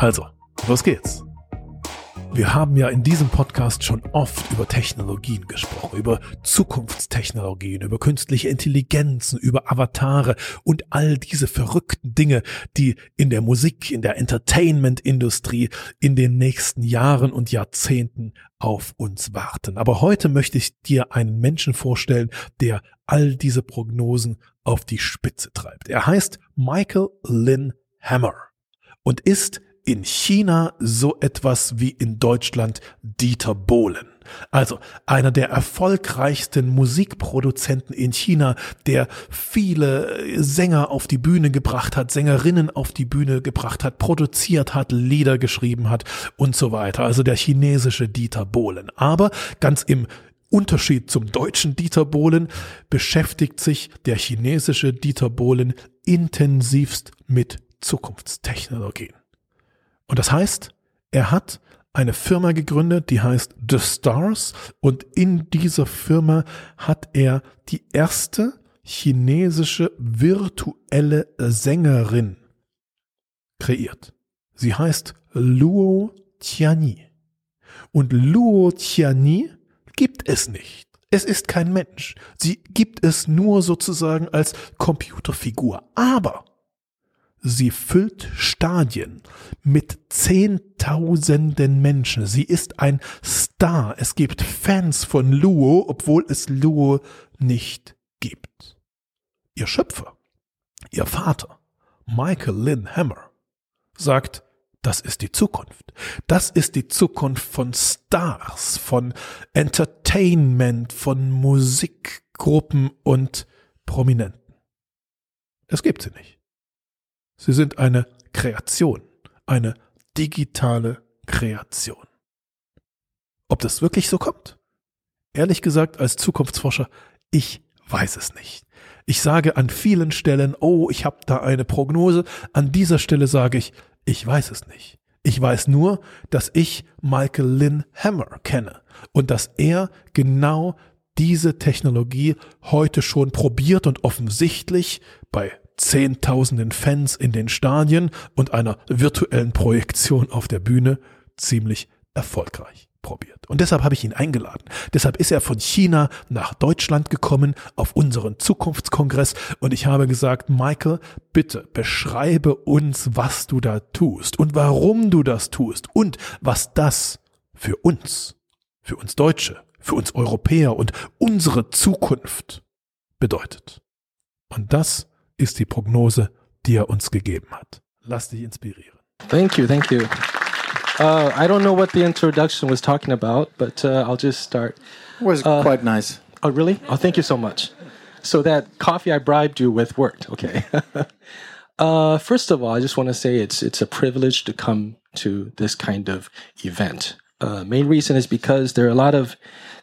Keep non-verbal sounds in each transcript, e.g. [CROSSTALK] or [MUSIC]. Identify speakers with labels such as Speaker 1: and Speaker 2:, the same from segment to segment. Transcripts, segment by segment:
Speaker 1: Also, los geht's. Wir haben ja in diesem Podcast schon oft über Technologien gesprochen, über Zukunftstechnologien, über künstliche Intelligenzen, über Avatare und all diese verrückten Dinge, die in der Musik, in der Entertainment-Industrie in den nächsten Jahren und Jahrzehnten auf uns warten. Aber heute möchte ich dir einen Menschen vorstellen, der all diese Prognosen auf die Spitze treibt. Er heißt Michael Lynn Hammer und ist in China so etwas wie in Deutschland Dieter Bohlen. Also einer der erfolgreichsten Musikproduzenten in China, der viele Sänger auf die Bühne gebracht hat, Sängerinnen auf die Bühne gebracht hat, produziert hat, Lieder geschrieben hat und so weiter. Also der chinesische Dieter Bohlen. Aber ganz im Unterschied zum deutschen Dieter Bohlen beschäftigt sich der chinesische Dieter Bohlen intensivst mit Zukunftstechnologien. Und das heißt, er hat eine Firma gegründet, die heißt The Stars und in dieser Firma hat er die erste chinesische virtuelle Sängerin kreiert. Sie heißt Luo Tianyi. Und Luo Tianyi gibt es nicht. Es ist kein Mensch. Sie gibt es nur sozusagen als Computerfigur. Aber Sie füllt Stadien mit Zehntausenden Menschen. Sie ist ein Star. Es gibt Fans von Luo, obwohl es Luo nicht gibt. Ihr Schöpfer, ihr Vater, Michael Lynn Hammer, sagt, das ist die Zukunft. Das ist die Zukunft von Stars, von Entertainment, von Musikgruppen und Prominenten. Es gibt sie nicht. Sie sind eine Kreation, eine digitale Kreation. Ob das wirklich so kommt? Ehrlich gesagt, als Zukunftsforscher, ich weiß es nicht. Ich sage an vielen Stellen, oh, ich habe da eine Prognose. An dieser Stelle sage ich, ich weiß es nicht. Ich weiß nur, dass ich Michael Lynn Hammer kenne und dass er genau diese Technologie heute schon probiert und offensichtlich bei Zehntausenden Fans in den Stadien und einer virtuellen Projektion auf der Bühne ziemlich erfolgreich probiert. Und deshalb habe ich ihn eingeladen. Deshalb ist er von China nach Deutschland gekommen auf unseren Zukunftskongress und ich habe gesagt, Michael, bitte beschreibe uns, was du da tust und warum du das tust und was das für uns, für uns Deutsche, für uns Europäer und unsere Zukunft bedeutet. Und das ist die Prognose, die er uns gegeben hat. Lass dich inspirieren.
Speaker 2: Thank you, thank you. Uh, I don't know what the introduction was talking about, but uh, I'll just start.
Speaker 3: It was
Speaker 2: uh,
Speaker 3: quite nice.
Speaker 2: Oh, really? Oh, thank you so much. So that coffee I bribed you with worked. Okay. [LAUGHS] Uh, first of all, I just want to say it's it's a privilege to come to this kind of event. Uh, main reason is because there are a lot of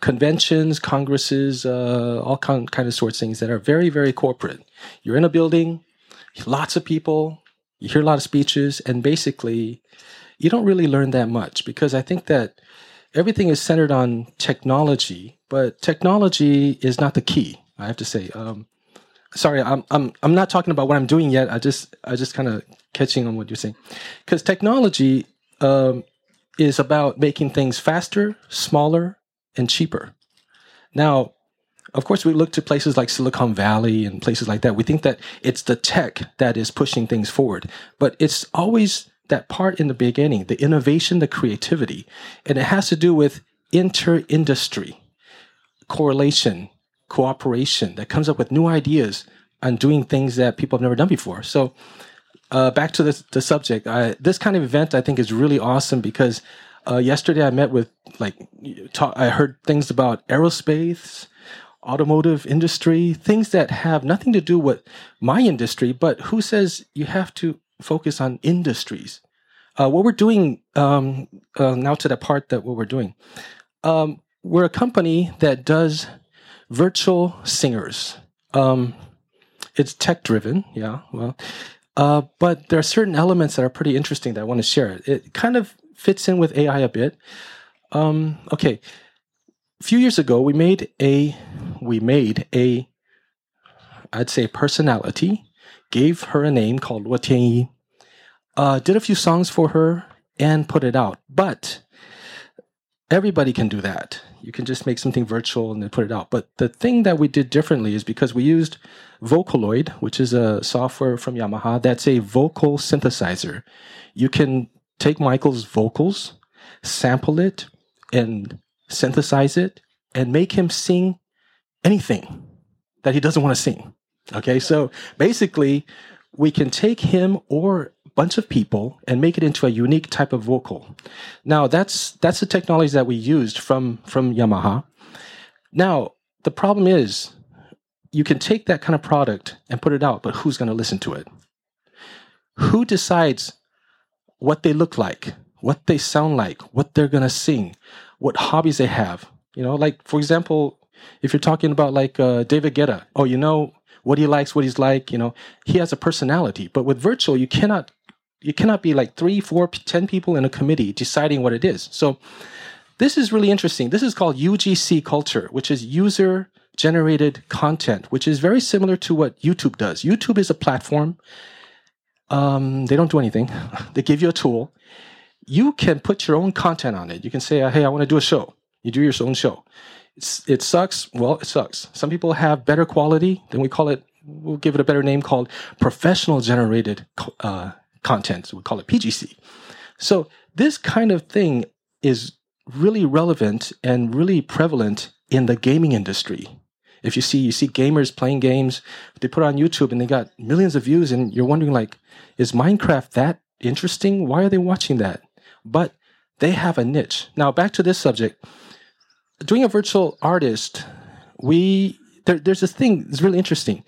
Speaker 2: conventions, congresses, uh, all kind, kind of sorts of things that are very, very corporate. You're in a building, lots of people, you hear a lot of speeches, and basically, you don't really learn that much because I think that everything is centered on technology, but technology is not the key. I have to say. Um, sorry, I'm I'm I'm not talking about what I'm doing yet. I just I just kind of catching on what you're saying, because technology um, is about making things faster, smaller, and cheaper. Now, of course, we look to places like Silicon Valley and places like that. We think that it's the tech that is pushing things forward, but it's always that part in the beginning, the innovation, the creativity, and it has to do with inter industry correlation, cooperation that comes up with new ideas and doing things that people have never done before. So, uh, back to the, subject, I, this kind of event I think is really awesome because uh, yesterday I met with like talk, I heard things about aerospace, automotive industry, things that have nothing to do with my industry. But who says you have to focus on industries? Uh, what we're doing um, uh, now to the part that what we're doing, um, we're a company that does virtual singers. Um, it's tech driven, yeah. Well, uh, but there are certain elements that are pretty interesting that I want to share. It kind of fits in with AI a bit. Um, okay, a few years ago, we made a we made a I'd say personality, gave her a name called Luo Tianyi, uh, did a few songs for her, and put it out. But everybody can do that. You can just make something virtual and then put it out. But the thing that we did differently is because we used Vocaloid, which is a software from Yamaha that's a vocal synthesizer. You can take Michael's vocals, sample it, and synthesize it, and make him sing anything that he doesn't want to sing. Okay, so basically, we can take him or bunch of people and make it into a unique type of vocal. Now, that's that's the technology that we used from from Yamaha. Now, the problem is you can take that kind of product and put it out, but who's going to listen to it? Who decides what they look like, what they sound like, what they're going to sing, what hobbies they have? You know, like for example, if you're talking about like uh, David Guetta, oh, you know what he likes, what he's like, you know, he has a personality. But with virtual, you cannot you cannot be like three, four, ten people in a committee deciding what it is. So this is really interesting. This is called UGC culture, which is user generated content, which is very similar to what YouTube does. YouTube is a platform. Um, they don't do anything. [LAUGHS] they give you a tool. You can put your own content on it. You can say, "Hey, I want to do a show." You do your own show. It's, it sucks. Well, it sucks. Some people have better quality. Then we call it. We'll give it a better name called professional generated uh, content. So we call it PGC. So this kind of thing is really relevant and really prevalent in the gaming industry. If you see you see gamers playing games, they put on YouTube and they got millions of views, and you're wondering like, is Minecraft that interesting? Why are they watching that? But they have a niche. Now back to this subject doing a virtual artist, we there, there's this thing that's really interesting.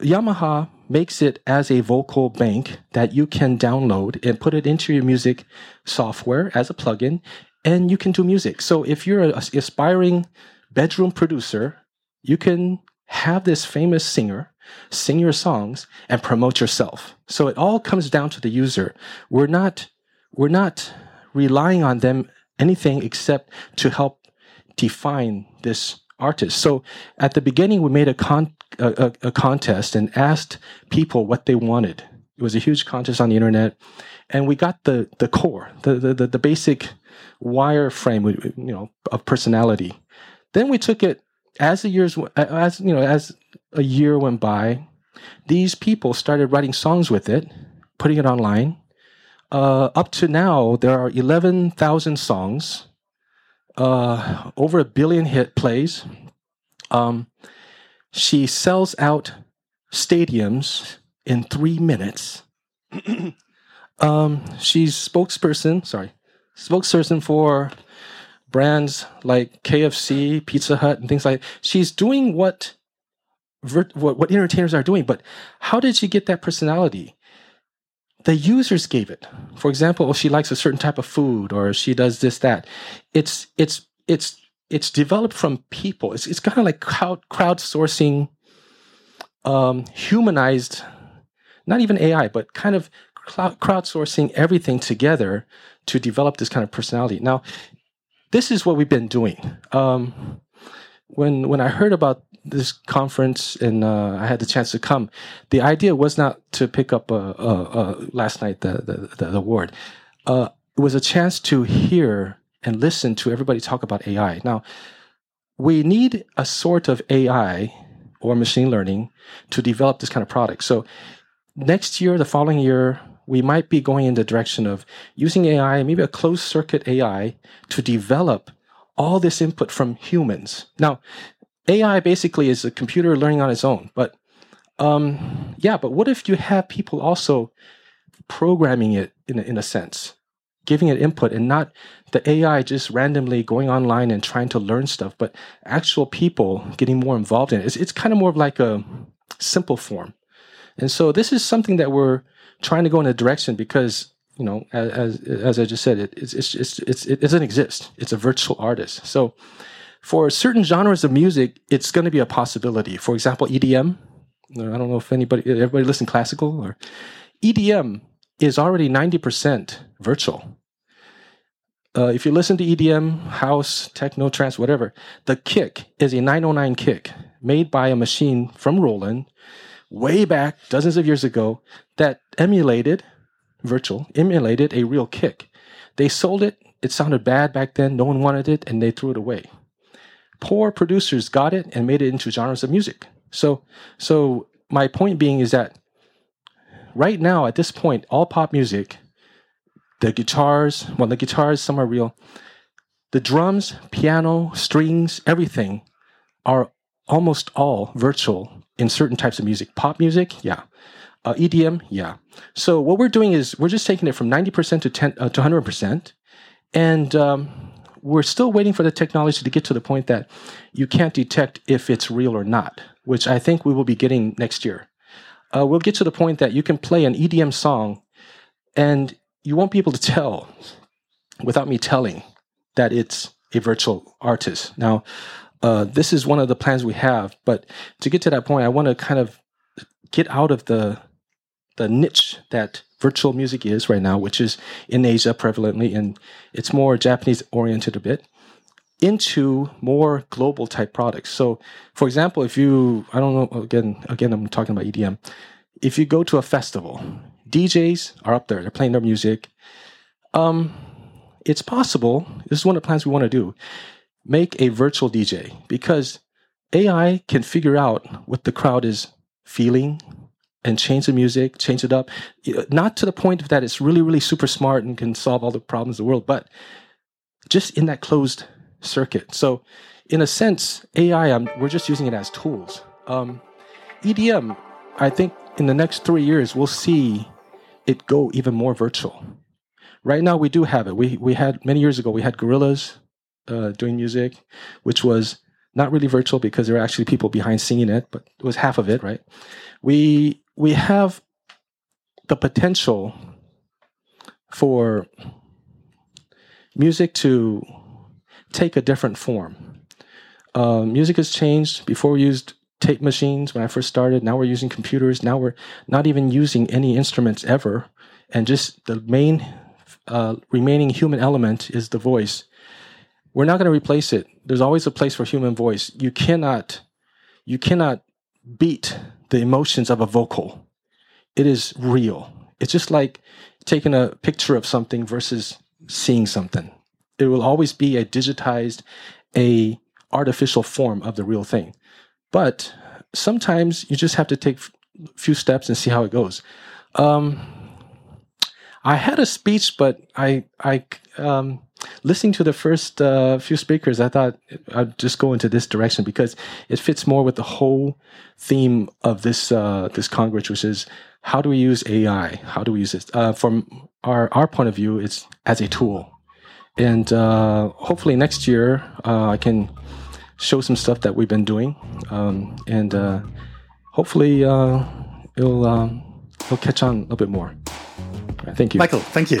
Speaker 2: Yamaha makes it as a vocal bank that you can download and put it into your music software as a plugin, and you can do music. So if you're an aspiring bedroom producer, you can have this famous singer sing your songs and promote yourself. So it all comes down to the user. We're not we're not relying on them anything except to help define this artist. So at the beginning, we made a, con- a, a, contest and asked people what they wanted. It was a huge contest on the internet, and we got the the core, the the, the basic wireframe, you know, of personality. Then we took it as the years as you know as a year went by. These people started writing songs with it, putting it online. Uh, up to now, there are eleven thousand songs uh, over a billion hit plays. Um, she sells out stadiums in three minutes. [CLEARS THROAT] um, she's spokesperson, sorry, spokesperson for brands like KFC, Pizza Hut, and things like. That. She's doing what, what what entertainers are doing, but how did she get that personality? The users gave it. For example, oh, she likes a certain type of food or she does this, that. It's, it's, it's, it's developed from people. It's, it's kind of like crowd, crowdsourcing, um, humanized, not even AI, but kind of crowdsourcing everything together to develop this kind of personality. Now, this is what we've been doing. Um, when when I heard about this conference and uh, I had the chance to come, the idea was not to pick up last night the the, the, the award. Uh, it was a chance to hear and listen to everybody talk about AI. Now, we need a sort of AI or machine learning to develop this kind of product. So next year, the following year, we might be going in the direction of using AI, maybe a closed circuit AI, to develop all this input from humans. Now, AI basically is a computer learning on its own. But um, yeah, but what if you have people also programming it in a, in a sense, giving it input and not the AI just randomly going online and trying to learn stuff, but actual people getting more involved in it. It's, it's kind of more of like a simple form. And so this is something that we're trying to go in a direction because you know, as as I just said, it it's it's it's, it doesn't exist. It's a virtual artist. So for certain genres of music, it's going to be a possibility. For example, EDM. I don't know if anybody everybody listen classical or EDM is already ninety percent virtual. Uh, if you listen to EDM, house, techno, trance, whatever, the kick is a 909 kick made by a machine from Roland way back dozens of years ago that emulated virtual, emulated a real kick. They sold it. It sounded bad back then. No one wanted it, and they threw it away. Poor producers got it and made it into genres of music. So, so my point being is that right now, at this point, all pop music, the guitars, well, the guitars, some are real. The drums, piano, strings, everything are almost all virtual in certain types of music. Pop music, yeah. Uh, EDM, yeah. So what we're doing is we're just taking it from 90% to 10 uh, to 100%, and um, we're still waiting for the technology to get to the point that you can't detect if it's real or not, which I think we will be getting next year. Uh, we'll get to the point that you can play an EDM song, and you won't be able to tell without me telling that it's a virtual artist. Now, uh, this is one of the plans we have, but to get to that point, I want to kind of get out of the the niche that virtual music is right now, which is in Asia prevalently, and it's more Japanese oriented a bit, into more global type products. So, for example, if you, I don't know, again, again, I'm talking about EDM. If you go to a festival, DJs are up there, they're playing their music. Um, it's possible. This is one of the plans we want to do. Make a virtual DJ because AI can figure out what the crowd is feeling, and change the music, change it up. Not to the point that it's really, really super smart and can solve all the problems of the world, but just in that closed circuit. So, in a sense, AI, um, we're just using it as tools. Um, EDM, I think in the next three years, we'll see it go even more virtual. Right now, we do have it. We, we had many years ago, we had Gorillaz uh, doing music, which was not really virtual because there were actually people behind singing it, but it was half of it, right? We we have the potential for music to take a different form. Uh, music has changed. Before we used tape machines when I first started. Now we're using computers. Now we're not even using any instruments ever, and just the main uh, remaining human element is the voice. We're not going to replace it. There's always a place for human voice. You cannot, you cannot beat the emotions of a vocal. It is real. It's just like taking a picture of something versus seeing something. It will always be a digitized, a artificial form of the real thing. But sometimes you just have to take a few steps and see how it goes. Um, I had a speech, but I I um, listening to the first uh, few speakers, I thought I'd just go into this direction because it fits more with the whole theme of this uh, this congress, which is how do we use AI? How do we use it? Uh, from our our point of view, it's as a tool, and uh, hopefully next year uh, I can show some stuff that we've been doing, um, and uh, hopefully it'll um, it'll catch on a little bit more. Thank you,
Speaker 3: Michael. Thank you.